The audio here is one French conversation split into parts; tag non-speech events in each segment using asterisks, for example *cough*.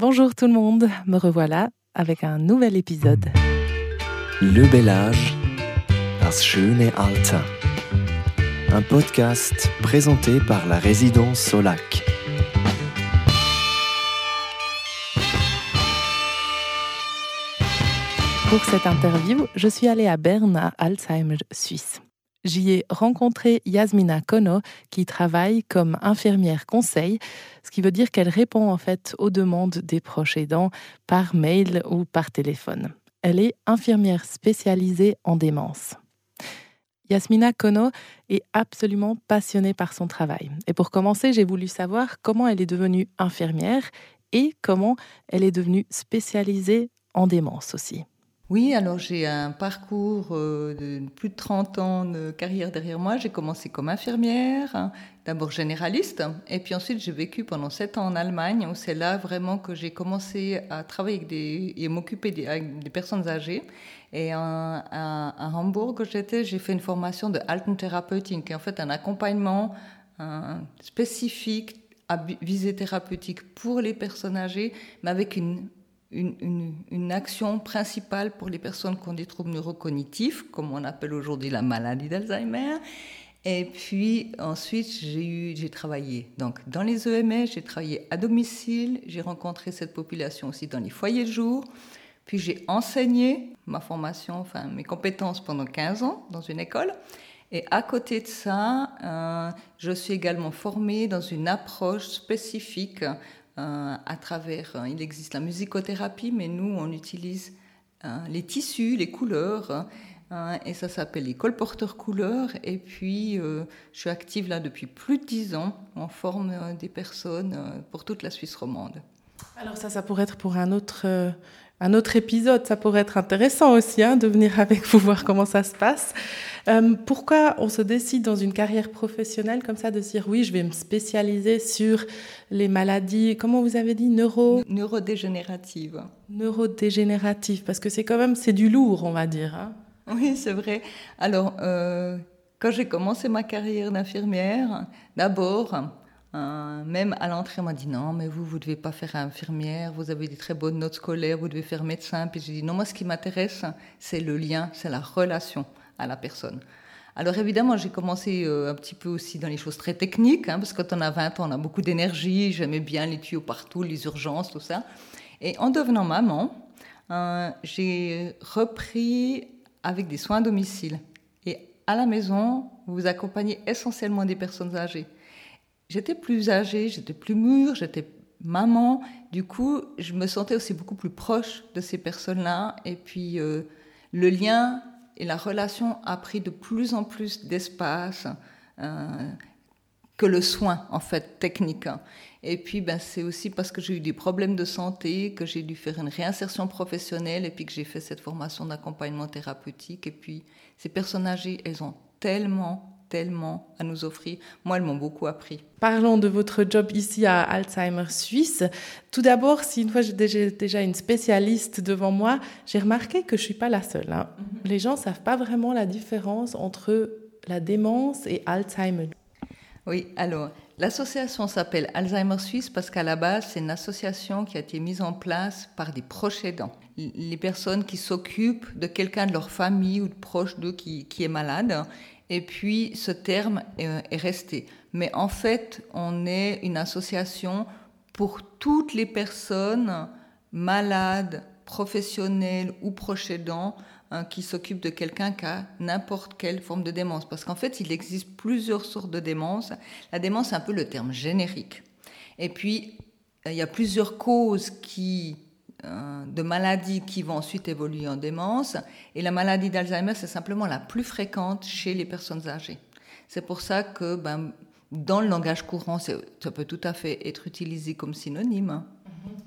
Bonjour tout le monde, me revoilà avec un nouvel épisode. Le bel âge, das schöne Alter. Un podcast présenté par la résidence Solac. Pour cette interview, je suis allée à Berne, à Alzheimer, Suisse. J'y ai rencontré Yasmina Kono, qui travaille comme infirmière conseil, ce qui veut dire qu'elle répond en fait aux demandes des proches aidants par mail ou par téléphone. Elle est infirmière spécialisée en démence. Yasmina Kono est absolument passionnée par son travail. Et pour commencer, j'ai voulu savoir comment elle est devenue infirmière et comment elle est devenue spécialisée en démence aussi. Oui, alors j'ai un parcours euh, de plus de 30 ans de carrière derrière moi. J'ai commencé comme infirmière, hein, d'abord généraliste, et puis ensuite j'ai vécu pendant 7 ans en Allemagne, où c'est là vraiment que j'ai commencé à travailler avec des, et m'occuper des, personnes âgées. Et à, à, Hambourg, où j'étais, j'ai fait une formation de Altentherapeutin, qui est en fait un accompagnement spécifique à visée thérapeutique pour les personnes âgées, mais avec une une, action principale pour les personnes qui ont des troubles neurocognitifs, comme on appelle aujourd'hui la maladie d'Alzheimer. Et puis ensuite, j'ai j'ai travaillé donc dans les EMS, j'ai travaillé à domicile, j'ai rencontré cette population aussi dans les foyers de jour. Puis j'ai enseigné ma formation, enfin mes compétences pendant 15 ans dans une école. Et à côté de ça, euh, je suis également formée dans une approche spécifique à travers, euh, il existe la musicothérapie, mais nous, on utilise euh, les tissus, les couleurs, et ça s'appelle les colporteurs couleurs. Et puis, je suis active là depuis plus de dix ans. On forme des personnes pour toute la Suisse romande. Alors ça, ça pourrait être pour un autre, un autre épisode. Ça pourrait être intéressant aussi hein, de venir avec vous voir comment ça se passe. Euh, pourquoi on se décide dans une carrière professionnelle comme ça de dire oui, je vais me spécialiser sur les maladies, comment vous avez dit, neuro... Neurodégénératives. Neurodégénératives, parce que c'est quand même, c'est du lourd, on va dire. Hein. Oui, c'est vrai. Alors, euh, quand j'ai commencé ma carrière d'infirmière, d'abord, euh, même à l'entrée, on m'a dit non, mais vous, vous ne devez pas faire infirmière, vous avez des très bonnes notes scolaires, vous devez faire médecin. Puis j'ai dit non, moi, ce qui m'intéresse, c'est le lien, c'est la relation à la personne. Alors évidemment, j'ai commencé euh, un petit peu aussi dans les choses très techniques, hein, parce que quand on a 20 ans, on a beaucoup d'énergie, j'aimais bien les tuyaux partout, les urgences, tout ça. Et en devenant maman, euh, j'ai repris avec des soins à domicile. Et à la maison, vous accompagnez essentiellement des personnes âgées. J'étais plus âgée, j'étais plus mûre, j'étais maman. Du coup, je me sentais aussi beaucoup plus proche de ces personnes-là. Et puis, euh, le lien et la relation a pris de plus en plus d'espace euh, que le soin, en fait, technique. Et puis, ben, c'est aussi parce que j'ai eu des problèmes de santé, que j'ai dû faire une réinsertion professionnelle, et puis que j'ai fait cette formation d'accompagnement thérapeutique. Et puis, ces personnes âgées, elles ont tellement tellement à nous offrir. Moi, elles m'ont beaucoup appris. Parlons de votre job ici à Alzheimer Suisse. Tout d'abord, si une fois j'ai déjà une spécialiste devant moi, j'ai remarqué que je suis pas la seule. Hein. Mhm. Les gens savent pas vraiment la différence entre la démence et Alzheimer. Oui, alors l'association s'appelle Alzheimer Suisse parce qu'à la base, c'est une association qui a été mise en place par des proches aidants. Les personnes qui s'occupent de quelqu'un de leur famille ou de proche d'eux qui, qui est malade et puis ce terme est resté. Mais en fait, on est une association pour toutes les personnes malades, professionnelles ou proches aidants hein, qui s'occupent de quelqu'un qui a n'importe quelle forme de démence. Parce qu'en fait, il existe plusieurs sortes de démence. La démence, c'est un peu le terme générique. Et puis, il y a plusieurs causes qui euh, de maladies qui vont ensuite évoluer en démence. Et la maladie d'Alzheimer, c'est simplement la plus fréquente chez les personnes âgées. C'est pour ça que ben, dans le langage courant, ça peut tout à fait être utilisé comme synonyme.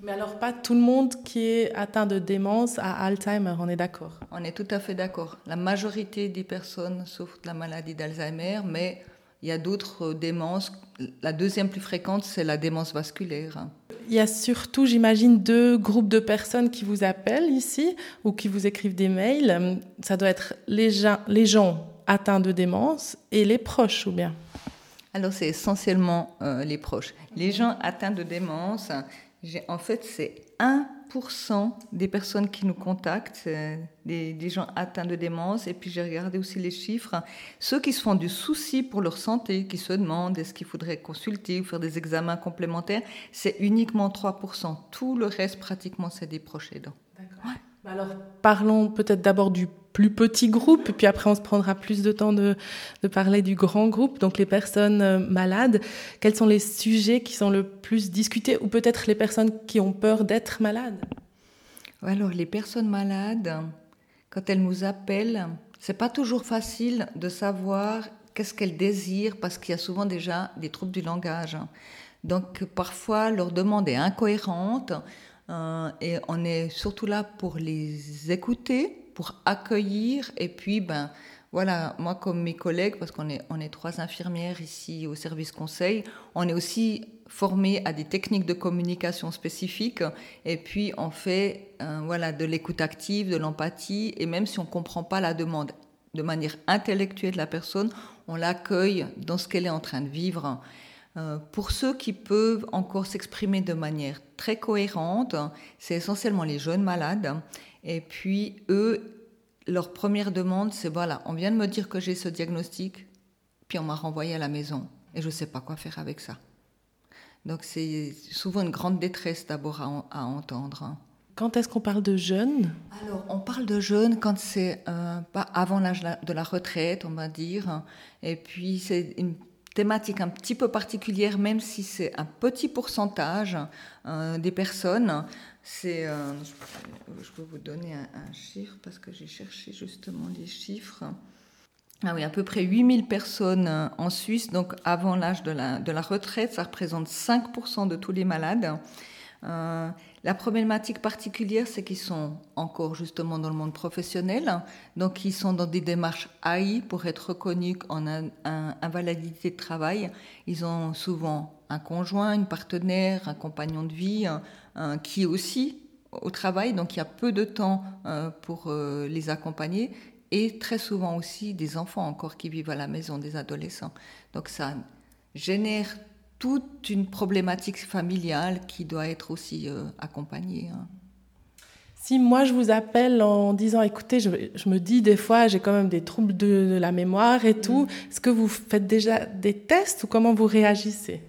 Mais alors, pas tout le monde qui est atteint de démence a Alzheimer, on est d'accord? On est tout à fait d'accord. La majorité des personnes souffrent de la maladie d'Alzheimer, mais il y a d'autres démences. La deuxième plus fréquente, c'est la démence vasculaire y a surtout, j'imagine, deux groupes de personnes qui vous appellent ici ou qui vous écrivent des mails. Ça doit être les gens, les gens atteints de démence et les proches, ou bien? Alors, c'est essentiellement euh, les proches. Les gens atteints de démence, En fait, c'est 1% des personnes qui nous contactent, des, des, gens atteints de démence. Et puis j'ai regardé aussi les chiffres. Ceux qui se font du souci pour leur santé, qui se demandent est-ce qu'il faudrait consulter ou faire des examens complémentaires, c'est uniquement 3%. Tout le reste, pratiquement, c'est des proches aidants. D'accord. Bah alors, parlons peut-être d'abord du plus petit groupe, puis après on se prendra plus de temps de, de, parler du grand groupe, donc les personnes euh, malades. Quels sont les sujets qui sont le plus discutés, ou peut-être les personnes qui ont peur d'être malades? Alors, les personnes malades, quand elles nous appellent, c'est pas toujours facile de savoir qu'est-ce qu'elles désirent, parce qu'il y a souvent déjà des troubles du langage. Donc, parfois, leur demande est incohérente. Euh, et on est surtout là pour les écouter, pour accueillir. Et puis, ben, voilà, moi comme mes collègues, parce qu'on est, on est trois infirmières ici au service conseil, on est aussi formés à des techniques de communication spécifiques. Et puis, on fait euh, voilà, de l'écoute active, de l'empathie. Et même si on comprend pas la demande de manière intellectuelle de la personne, on l'accueille dans ce qu'elle est en train de vivre. Euh, pour ceux qui peuvent encore s'exprimer de manière très cohérente, c'est essentiellement les jeunes malades. Et puis, eux, leur première demande, c'est voilà, on vient de me dire que j'ai ce diagnostic, puis on m'a renvoyé à la maison, et je ne sais pas quoi faire avec ça. Donc, c'est souvent une grande détresse d'abord à, entendre. Quand est-ce qu'on parle de jeunes? Alors, on parle de jeunes quand c'est euh, pas avant l'âge de la retraite, on va dire. Et puis, c'est une thématique un petit peu particulière, même si c'est un petit pourcentage euh, des personnes. C'est, euh, je peux vous donner un, chiffre parce que j'ai cherché justement les chiffres. Ah oui, à peu près 8000 personnes euh, en Suisse, donc avant l'âge de la, de la retraite, ça représente 5% de tous les malades. La problématique particulière, c'est qu'ils sont encore justement dans le monde professionnel, donc ils sont dans des démarches AI pour être reconnus en invalidité de travail. Ils ont souvent un conjoint, une partenaire, un compagnon de vie qui est aussi au travail, donc il y a peu de temps euh, pour euh, les accompagner et très souvent aussi des enfants encore qui vivent à la maison, des adolescents. Donc ça génère toute une problématique familiale qui doit être aussi euh, accompagnée. Hein. Si moi je vous appelle en disant écoutez, je, me dis des fois j'ai quand même des troubles de, la mémoire et tout, mm. est-ce que vous faites déjà des tests ou comment vous réagissez?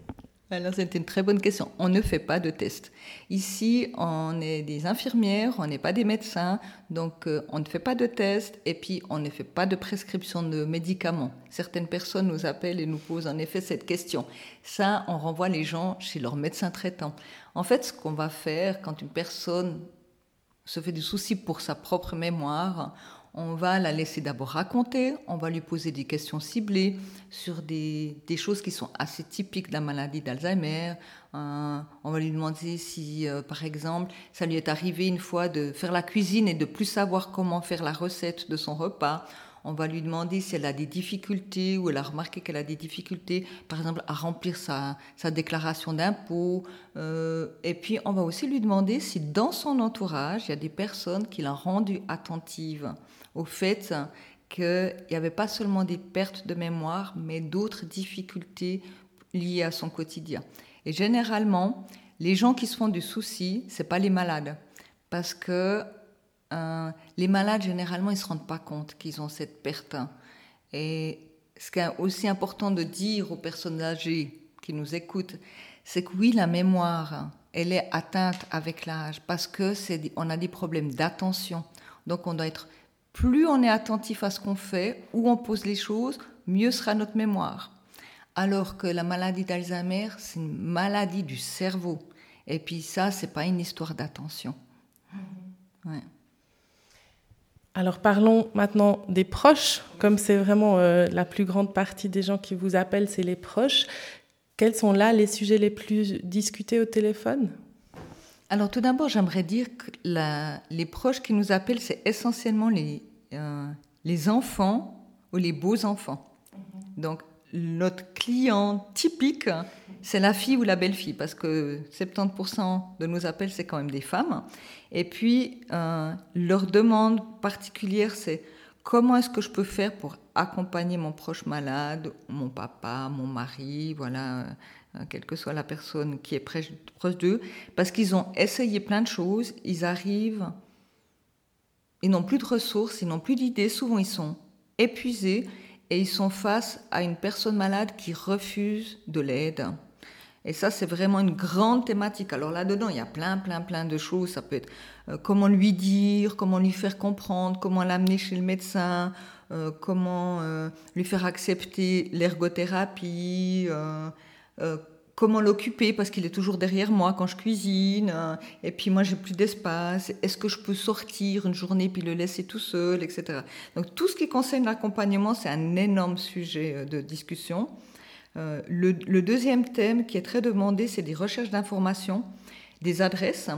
Alors, c'est une très bonne question. On ne fait pas de tests. Ici, on est des infirmières, on n'est pas des médecins, donc euh, on ne fait pas de tests et puis on ne fait pas de prescription de médicaments. Certaines personnes nous appellent et nous posent en effet cette question. Ça, on renvoie les gens chez leur médecin traitant. En fait, ce qu'on va faire quand une personne se fait du souci pour sa propre mémoire, on va la laisser d'abord raconter, on va lui poser des questions ciblées sur des, choses qui sont assez typiques de la maladie d'Alzheimer. Euh, on va lui demander si, euh, par exemple, ça lui est arrivé une fois de faire la cuisine et de plus savoir comment faire la recette de son repas. On va lui demander si elle a des difficultés ou elle a remarqué qu'elle a des difficultés, par exemple, à remplir sa, déclaration d'impôt. Euh, et puis, on va aussi lui demander si dans son entourage, il y a des personnes qui l'ont rendue attentive au fait qu'il n'y avait pas seulement des pertes de mémoire, mais d'autres difficultés liées à son quotidien. Et généralement, les gens qui se font du souci, c'est pas les malades, parce que euh, les malades généralement ils se rendent pas compte qu'ils ont cette perte. Et ce qui est aussi important de dire aux personnes âgées qui nous écoutent, c'est que oui, la mémoire, elle est atteinte avec l'âge, parce que c'est, on a des problèmes d'attention. Donc on doit être plus on est attentif à ce qu'on fait, où on pose les choses, mieux sera notre mémoire. Alors que la maladie d'Alzheimer, c'est une maladie du cerveau. Et puis ça, c'est pas une histoire d'attention. Mm-hmm. Alors parlons maintenant des proches, comme c'est vraiment euh, la plus grande partie des gens qui vous appellent, c'est les proches. Quels sont là les sujets les plus discutés au téléphone? Alors tout d'abord, j'aimerais dire que les proches qui nous appellent, c'est essentiellement les, euh, les enfants ou les beaux enfants. Mhm. Donc notre client typique, c'est la fille ou la belle-fille, parce que 70% de nos appels, c'est quand même des femmes. Et puis, euh, leur demande particulière, c'est comment est-ce que je peux faire pour accompagner mon proche malade, mon papa, mon mari, voilà, quelle que soit la personne qui est proche d'eux, parce qu'ils ont essayé plein de choses, ils arrivent, ils n'ont plus de ressources, ils n'ont plus d'idées, souvent ils sont épuisés et ils sont face à une personne malade qui refuse de l'aide. Et ça, c'est vraiment une grande thématique. Alors là-dedans, il y a plein, plein, plein de choses. Ça peut être euh, comment lui dire, comment lui faire comprendre, comment l'amener chez le médecin, euh, comment euh, lui faire accepter l'ergothérapie, comment l'occuper parce qu'il est toujours derrière moi quand je cuisine. et puis moi, j'ai plus d'espace. Est-ce que je peux sortir une journée puis le laisser tout seul, etc. Donc tout ce qui concerne l'accompagnement, c'est un énorme sujet de discussion. Euh, le, deuxième thème qui est très demandé, c'est des recherches d'informations, des adresses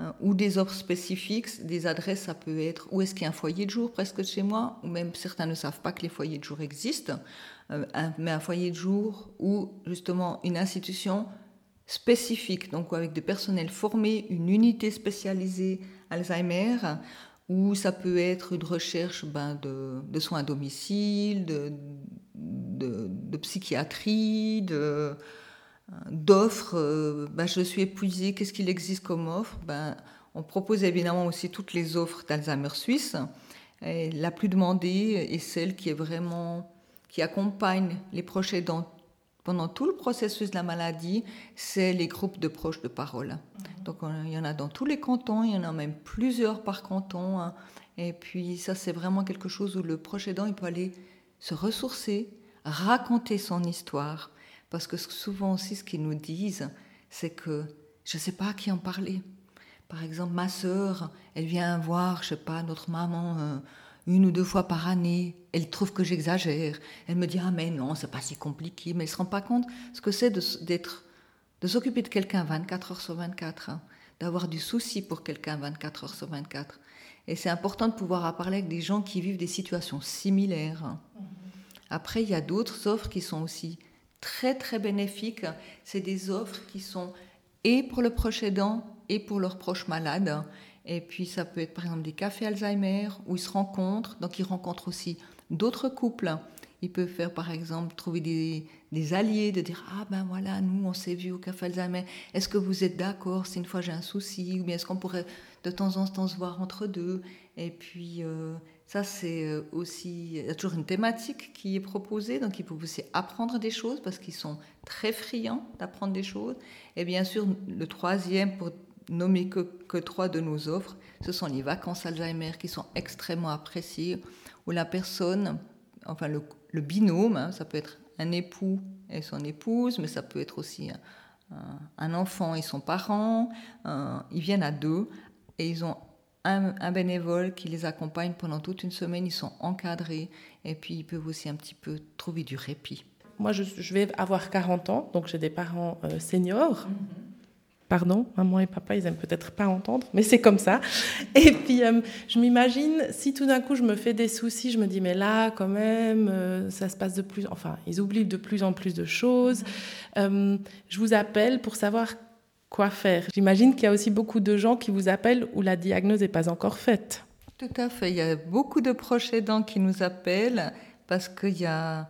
hein, ou des offres spécifiques. Des adresses, ça peut être où est-ce qu'il y a un foyer de jour presque chez moi, ou même certains ne savent pas que les foyers de jour existent, euh, mais un foyer de jour ou justement une institution spécifique, donc avec des personnels formés, une unité spécialisée Alzheimer, ou ça peut être une recherche ben, de, soins à domicile, de, de, psychiatrie, de, d'offres. Euh, ben, je suis épuisée, qu'est-ce qu'il existe comme offre? Ben, On propose évidemment aussi toutes les offres d'Alzheimer Suisse. Et la plus demandée est celle qui est vraiment qui accompagne les proches aidants pendant tout le processus de la maladie, c'est les groupes de proches de parole. Donc il y en a dans tous les cantons, il y en a même plusieurs par canton. Hein. Et puis ça, c'est vraiment quelque chose où le proche aidant, il peut aller se ressourcer, raconter son histoire. Parce que souvent aussi, ce qu'ils nous disent, c'est que je ne sais pas à qui en parler. Par exemple, ma sœur, elle vient voir, je sais pas, notre maman euh, une ou deux fois par année. Elle trouve que j'exagère. Elle me dit ah mais non, c'est pas si compliqué. Mais elle se rend pas compte ce que c'est d'être, de, s'occuper de quelqu'un 24 heures sur 24, hein. d'avoir du souci pour quelqu'un 24 heures sur 24. Et c'est important de pouvoir parler avec des gens qui vivent des situations similaires. Hein. Après, il y a d'autres offres qui sont aussi très très bénéfiques. C'est des offres qui sont et pour le proche aidant et pour leurs proches malades. Et puis ça peut être par exemple des cafés Alzheimer où ils se rencontrent, donc ils rencontrent aussi d'autres couples. Ils peuvent faire par exemple trouver des, des, alliés, de dire ah ben voilà nous on s'est vu au café Alzheimer. Est-ce que vous êtes d'accord si une fois j'ai un souci? Ou bien est-ce qu'on pourrait de temps en temps se voir entre deux Et puis euh, ça, c'est euh, aussi. Il y a toujours une thématique qui est proposée, donc ils peuvent aussi apprendre des choses parce qu'ils sont très friands d'apprendre des choses. Et bien sûr, le troisième, pour nommer que, que, trois de nos offres, ce sont les vacances Alzheimer qui sont extrêmement appréciées, où la personne, enfin le, binôme, hein, ça peut être un époux et son épouse, mais ça peut être aussi un, enfant et son parent, ils viennent à deux et ils ont un, bénévole qui les accompagne pendant toute une semaine, ils sont encadrés et puis ils peuvent aussi un petit peu trouver du répit. Moi, je, vais avoir 40 ans, donc j'ai des parents euh, seniors. Mhm. Pardon, maman et papa, ils aiment peut-être pas entendre, mais c'est comme ça. Et puis, euh, je m'imagine, si tout d'un coup je me fais des soucis, je me dis, mais là, quand même, euh, ça se passe de plus... Enfin, ils oublient de plus en plus de choses. Mhm. je vous appelle pour savoir quoi faire. J'imagine qu'il y a aussi beaucoup de gens qui vous appellent où la diagnose n'est pas encore faite. Tout à fait. Il y a beaucoup de proches aidants qui nous appellent parce qu'il y a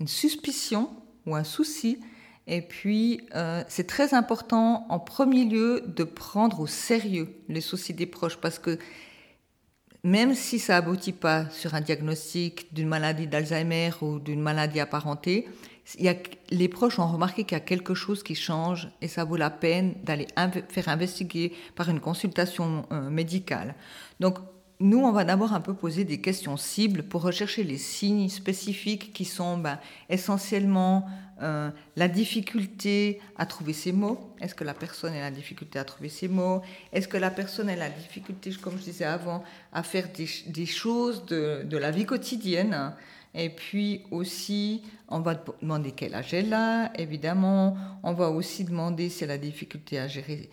une suspicion ou un souci. Et puis, euh, c'est très important en premier lieu de prendre au sérieux les soucis des proches parce que même si ça aboutit pas sur un diagnostic d'une maladie d'Alzheimer ou d'une maladie apparentée, les proches ont remarqué qu'il y a quelque chose qui change et ça vaut la peine d'aller faire investiguer par une consultation euh, médicale. Donc, nous, on va d'abord un peu poser des questions cibles pour rechercher les signes spécifiques qui sont ben, essentiellement euh, la difficulté à trouver ses mots. Est-ce que la personne a la difficulté à trouver ses mots? Est-ce que la personne a la difficulté, comme je disais avant, à faire des, choses de, de, la vie quotidienne? Et puis aussi, on va demander quel âge elle a, évidemment. On va aussi demander si elle a difficulté à gérer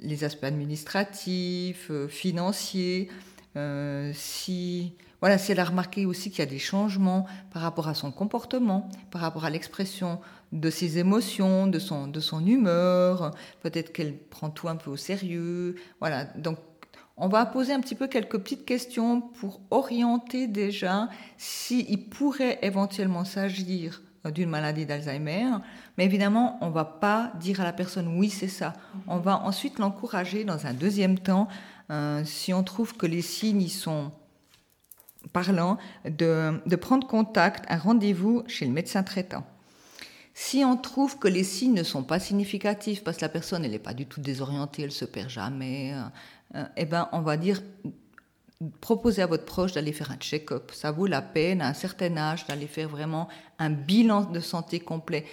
les aspects administratifs, euh, financiers. Euh, si, voilà, si elle a remarqué aussi qu'il y a des changements par rapport à son comportement, par rapport à l'expression de ses émotions, de son, de son humeur, peut-être qu'elle prend tout un peu au sérieux. Voilà, donc on va poser un petit peu quelques petites questions pour orienter déjà s'il pourrait éventuellement s'agir euh, d'une maladie d'Alzheimer. Mais évidemment, on ne va pas dire à la personne oui, c'est ça. On va ensuite l'encourager dans un deuxième temps, euh, si on trouve que les signes y sont parlants, de, prendre contact, un rendez-vous chez le médecin traitant. Si on trouve que les signes ne sont pas significatifs parce que la personne n'est pas du tout désorientée, elle se perd jamais, euh, eh ben on va dire proposez à votre proche d'aller faire un check-up. Ça vaut la peine à un certain âge d'aller faire vraiment un bilan de santé complet.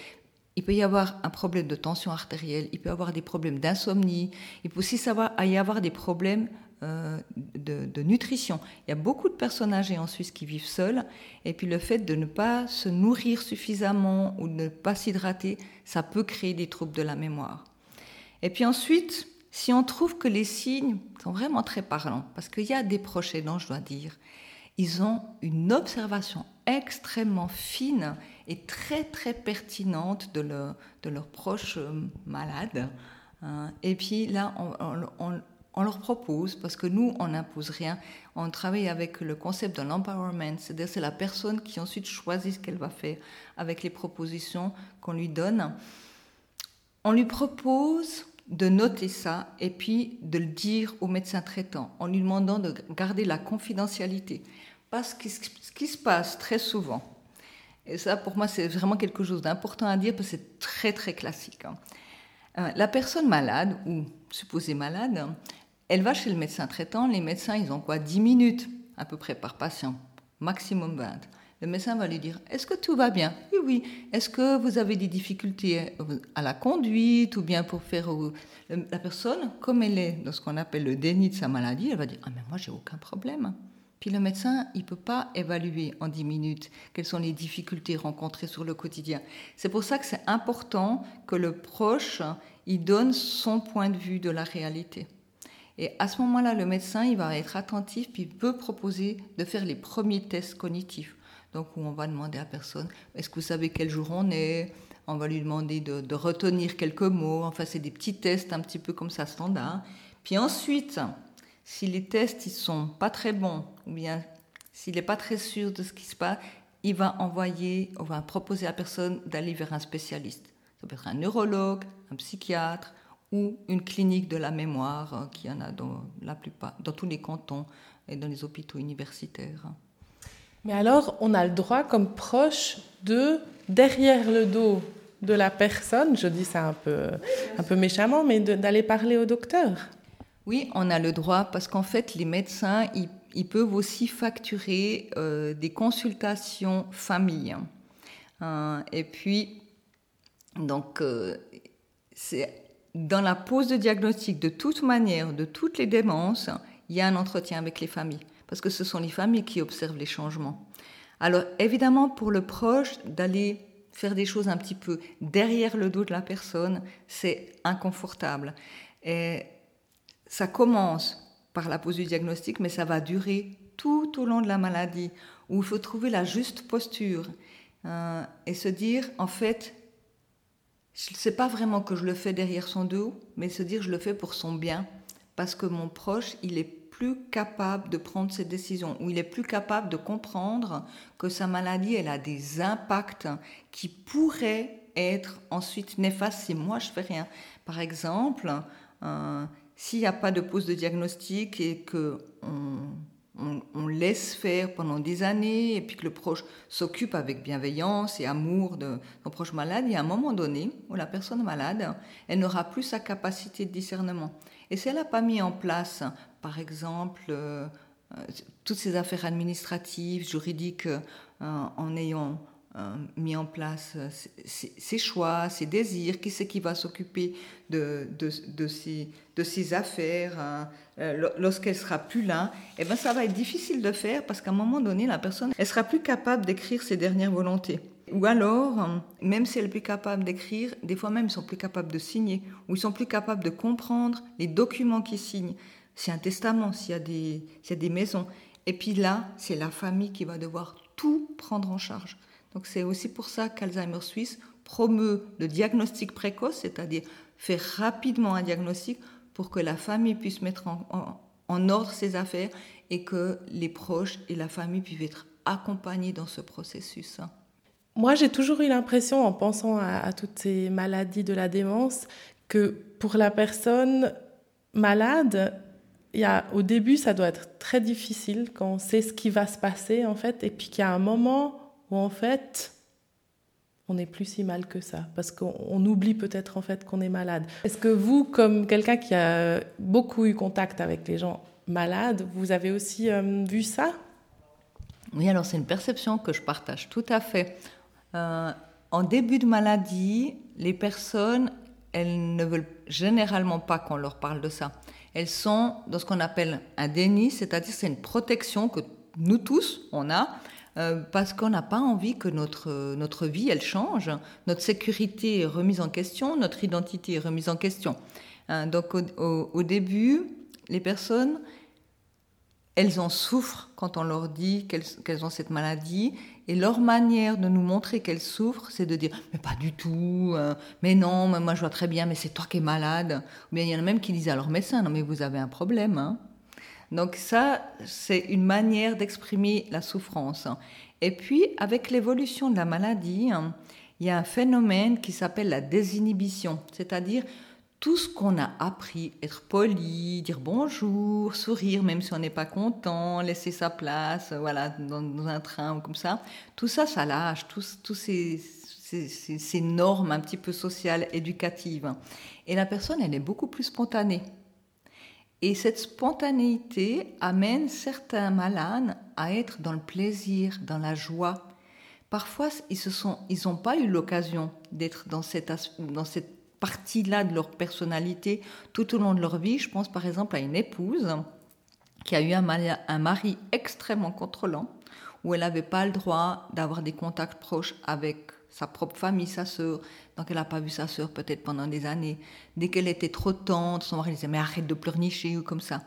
Il peut y avoir un problème de tension artérielle, il peut y avoir des problèmes d'insomnie, il peut aussi y avoir des problèmes euh, de, nutrition. Il y a beaucoup de personnes âgées en Suisse qui vivent seules, et puis le fait de ne pas se nourrir suffisamment ou de ne pas s'hydrater, ça peut créer des troubles de la mémoire. Et puis ensuite, si on trouve que les signes sont vraiment très parlants, parce qu'il y a des proches aidants, je dois dire, ils ont une observation extrêmement fine et très très pertinente de, leur, de leurs proches euh, malades. Hein. Et puis là, on, on, leur propose, parce que nous, on n'impose rien, on travaille avec le concept de l'empowerment, c'est-à-dire c'est la personne qui ensuite choisit ce qu'elle va faire avec les propositions qu'on lui donne. On lui propose de noter ça et puis de le dire au médecin traitant en lui demandant de garder la confidentialité. Parce que ce qui se passe très souvent, et ça pour moi c'est vraiment quelque chose d'important à dire parce que c'est très très classique. Hein. Euh, la personne malade ou supposée malade, elle va chez le médecin traitant, les médecins ils ont quoi 10 minutes à peu près par patient, maximum 20 le médecin va lui dire Est-ce que tout va bien? Oui, oui. Est-ce que vous avez des difficultés à la conduite ou bien pour faire. La personne, comme elle est dans ce qu'on appelle le déni de sa maladie, elle va dire Ah, mais moi, j'ai aucun problème. Puis le médecin, il ne peut pas évaluer en 10 minutes quelles sont les difficultés rencontrées sur le quotidien. C'est pour ça que c'est important que le proche, il donne son point de vue de la réalité. Et à ce moment-là, le médecin, il va être attentif, puis il peut proposer de faire les premiers tests cognitifs. Donc, on va demander à personne est-ce que vous savez quel jour on est? On va lui demander de, retenir quelques mots. Enfin, c'est des petits tests un petit peu comme ça, standard. Puis ensuite, si les tests ils sont pas très bons, ou bien s'il n'est pas très sûr de ce qui se passe, il va envoyer, on va proposer à personne d'aller vers un spécialiste. Ça peut être un neurologue, un psychiatre ou une clinique de la mémoire euh, qui en a dans, la plupart, dans tous les cantons et dans les hôpitaux universitaires. Mais alors, on a le droit, comme proche, de, derrière le dos de la personne, je dis ça un peu, un peu méchamment, mais d'aller parler au docteur. Oui, on a le droit parce qu'en fait, les médecins, ils, peuvent aussi facturer euh, des consultations famille. Hein, et puis, donc, euh, c'est dans la pose de diagnostic, de toute manière, de toutes les démences, il y a un entretien avec les familles parce que ce sont les familles qui observent les changements. Alors évidemment, pour le proche, d'aller faire des choses un petit peu derrière le dos de la personne, c'est inconfortable. Et ça commence par la pose du diagnostic, mais ça va durer tout au long de la maladie, où il faut trouver la juste posture euh, et se dire, en fait, je ne sais pas vraiment que je le fais derrière son dos, mais se dire, je le fais pour son bien, parce que mon proche, il est plus capable de prendre ses décisions, où il est plus capable de comprendre que sa maladie, elle a des impacts qui pourraient être ensuite néfastes si moi je fais rien. Par exemple, euh, s'il n'y a pas de pose de diagnostic et que on, laisse faire pendant des années et puis que le proche s'occupe avec bienveillance et amour de son proche malade, il y a un moment donné où la personne malade, elle n'aura plus sa capacité de discernement. Et si elle n'a pas mis en place, par exemple, euh, euh, toutes ces affaires administratives, juridiques, euh, en ayant mis en place ses, choix, ses désirs, qui c'est qui va s'occuper de, de, affaires hein, lorsqu'elle sera plus là, eh ben ça va être difficile de faire parce qu'à un moment donné, la personne, elle sera plus capable d'écrire ses dernières volontés. Ou alors, même si elle est plus capable d'écrire, des fois même ils sont plus capables de signer, ou ils sont plus capables de comprendre les documents qu'ils signent. C'est un testament, s'il y, a des, y a des maisons. Et puis là, c'est la famille qui va devoir tout prendre en charge. Donc c'est aussi pour ça qu'Alzheimer Suisse promeut le diagnostic précoce, c'est-à-dire faire rapidement un diagnostic pour que la famille puisse mettre en, en ordre ses affaires et que les proches et la famille puissent être accompagnés dans ce processus. Moi, j'ai toujours eu l'impression, en pensant à, toutes ces maladies de la démence, que pour la personne malade, y a, au début, ça doit être très difficile quand on sait ce qui va se passer, en fait, et puis qu'il y a un moment où, en fait, on n'est plus si mal que ça, parce qu'on oublie peut-être, en fait, qu'on est malade. Est-ce que vous, comme quelqu'un qui a beaucoup eu contact avec les gens malades, vous avez aussi euh, vu ça? Oui, alors c'est une perception que je partage tout à fait. Euh, en début de maladie, les personnes, elles ne veulent généralement pas qu'on leur parle de ça. Elles sont dans ce qu'on appelle un déni, c'est-à-dire c'est une protection que nous tous, on a, euh, parce qu'on n'a pas envie que notre, notre vie, elle change. Notre sécurité est remise en question, notre identité est remise en question. Hein, donc au, début, les personnes, elles en souffrent quand on leur dit qu'elles ont cette maladie. Et leur manière de nous montrer qu'elles souffrent, c'est de dire Mais pas du tout, euh, mais non, moi je vois très bien, mais c'est toi qui es malade. Ou bien il y en a même qui disent à leur médecin Non, mais vous avez un problème. Hein. Donc, ça, c'est une manière d'exprimer la souffrance. Et puis, avec l'évolution de la maladie, il y a un phénomène qui s'appelle la désinhibition, c'est-à-dire tout ce qu'on a appris, être poli, dire bonjour, sourire même si on n'est pas content, laisser sa place, voilà, dans, un train ou comme ça, tout ça, ça lâche, tous, ces, normes un petit peu sociales, éducatives. Et la personne, elle est beaucoup plus spontanée. Et cette spontanéité amène certains malades à être dans le plaisir, dans la joie. Parfois, ils n'ont pas eu l'occasion d'être dans cette, dans cette partie-là de leur personnalité tout au long de leur vie. Je pense par exemple à une épouse qui a eu un mari, extrêmement contrôlant, où elle n'avait pas le droit d'avoir des contacts proches avec sa propre famille, sa sœur. Donc elle n'a pas vu sa sœur peut-être pendant des années. Dès qu'elle était trop tendre, son mari disait mais arrête de pleurnicher ou comme ça.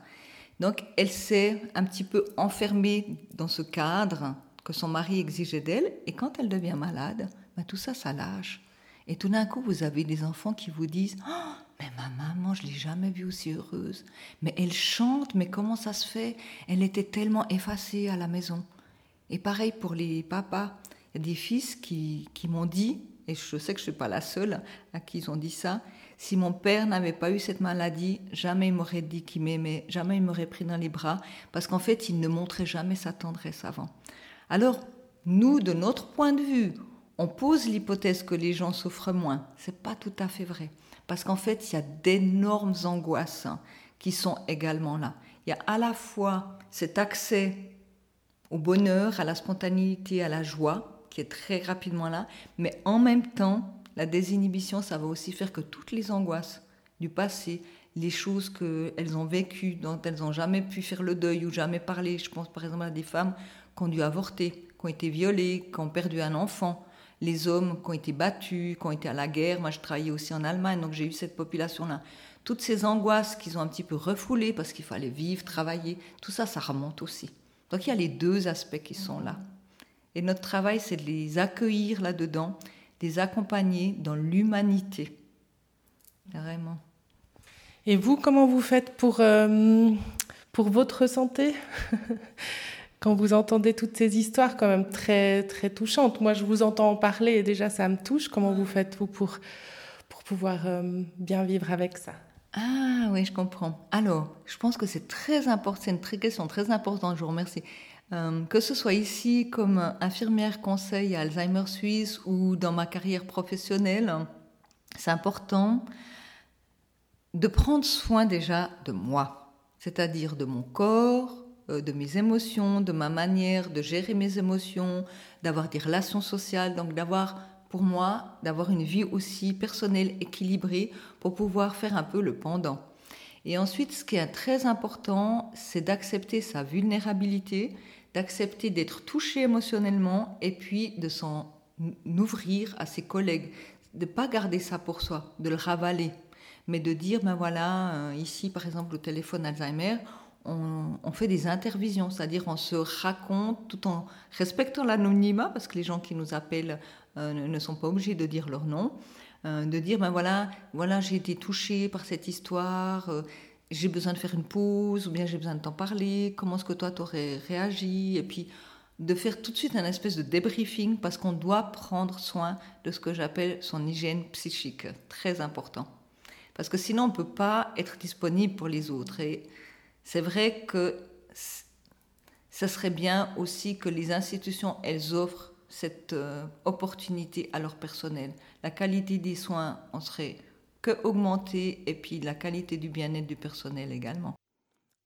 Donc elle s'est un petit peu enfermée dans ce cadre que son mari exigeait d'elle. Et quand elle devient malade, ben tout ça, ça lâche. Et tout d'un coup, vous avez des enfants qui vous disent oh, Mais ma maman, je l'ai jamais vue aussi heureuse. Mais elle chante, mais comment ça se fait? Elle était tellement effacée à la maison. Et pareil pour les papas. Il y a des fils qui, qui m'ont dit, et je sais que je ne suis pas la seule à qui ils ont dit ça, si mon père n'avait pas eu cette maladie, jamais il m'aurait dit qu'il m'aimait, jamais il m'aurait pris dans les bras, parce qu'en fait, il ne montrait jamais sa tendresse avant. Alors, nous, de notre point de vue, on pose l'hypothèse que les gens souffrent moins. C'est pas tout à fait vrai. Parce qu'en fait, il y a d'énormes angoisses qui sont également là. Il y a à la fois cet accès au bonheur, à la spontanéité, à la joie, qui est très rapidement là, mais en même temps, la désinhibition, ça va aussi faire que toutes les angoisses du passé, les choses qu'elles ont vécues, dont elles n'ont jamais pu faire le deuil ou jamais parler, je pense par exemple à des femmes qui ont dû avorter, qui ont été violées, qui ont perdu un enfant, les hommes qui ont été battus, qui ont été à la guerre. Moi, je travaillais aussi en Allemagne, donc j'ai eu cette population-là. Toutes ces angoisses qu'ils ont un petit peu refoulées parce qu'il fallait vivre, travailler, tout ça, ça remonte aussi. Donc il y a les deux aspects qui sont là. Et notre travail, c'est de les accueillir là-dedans, de les accompagner dans l'humanité. Vraiment. Et vous, comment vous faites pour, euh, pour votre santé? *laughs* quand vous entendez toutes ces histoires quand même très, très touchantes, moi je vous entends en parler et déjà ça me touche. Comment vous faites vous pour, pour pouvoir euh, bien vivre avec ça? Ah oui, je comprends. Alors, je pense que c'est très important, c'est une question très importante, je vous remercie. Euh, que ce soit ici comme infirmière conseil à Alzheimer Suisse ou dans ma carrière professionnelle, c'est important de prendre soin déjà de moi, c'est-à-dire de mon corps, de mes émotions, de ma manière de gérer mes émotions, d'avoir des relations sociales, donc d'avoir, pour moi, d'avoir une vie aussi personnelle, équilibrée, pour pouvoir faire un peu le pendant. Et ensuite, ce qui est très important, c'est d'accepter sa vulnérabilité, d'accepter d'être touché émotionnellement et puis de s'en ouvrir à ses collègues, de pas garder ça pour soi, de le ravaler, mais de dire, ben voilà, euh, ici par exemple au téléphone Alzheimer, on, fait des intervisions, c'est-à-dire on se raconte tout en respectant l'anonymat, parce que les gens qui nous appellent euh, ne sont pas obligés de dire leur nom, euh, de dire ben voilà, voilà j'ai été touchée par cette histoire, euh, j'ai besoin de faire une pause, ou bien j'ai besoin de t'en parler, comment est-ce que toi t'aurais réagi, et puis de faire tout de suite un espèce de débriefing parce qu'on doit prendre soin de ce que j'appelle son hygiène psychique, très important. Parce que sinon, on ne peut pas être disponible pour les autres. Et c'est vrai que ce serait bien aussi que les institutions, elles offrent cette euh, opportunité à leur personnel. La qualité des soins en serait que augmentée et puis la qualité du bien-être du personnel également.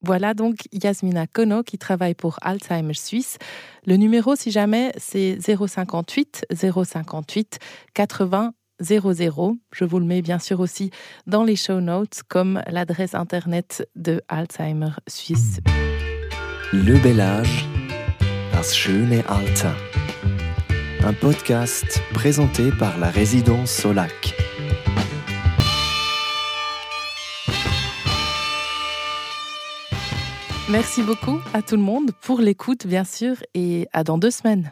Voilà donc Yasmina Kono qui travaille pour Alzheimer Suisse. Le numéro, si jamais, c'est 058 058 80 00. Je vous le mets bien sûr aussi dans les show notes comme l'adresse internet de Alzheimer Suisse. Le bel âge, das schöne Alter. Un podcast présenté par la résidence Solac. Merci beaucoup à tout le monde pour l'écoute, bien sûr, et à dans deux semaines.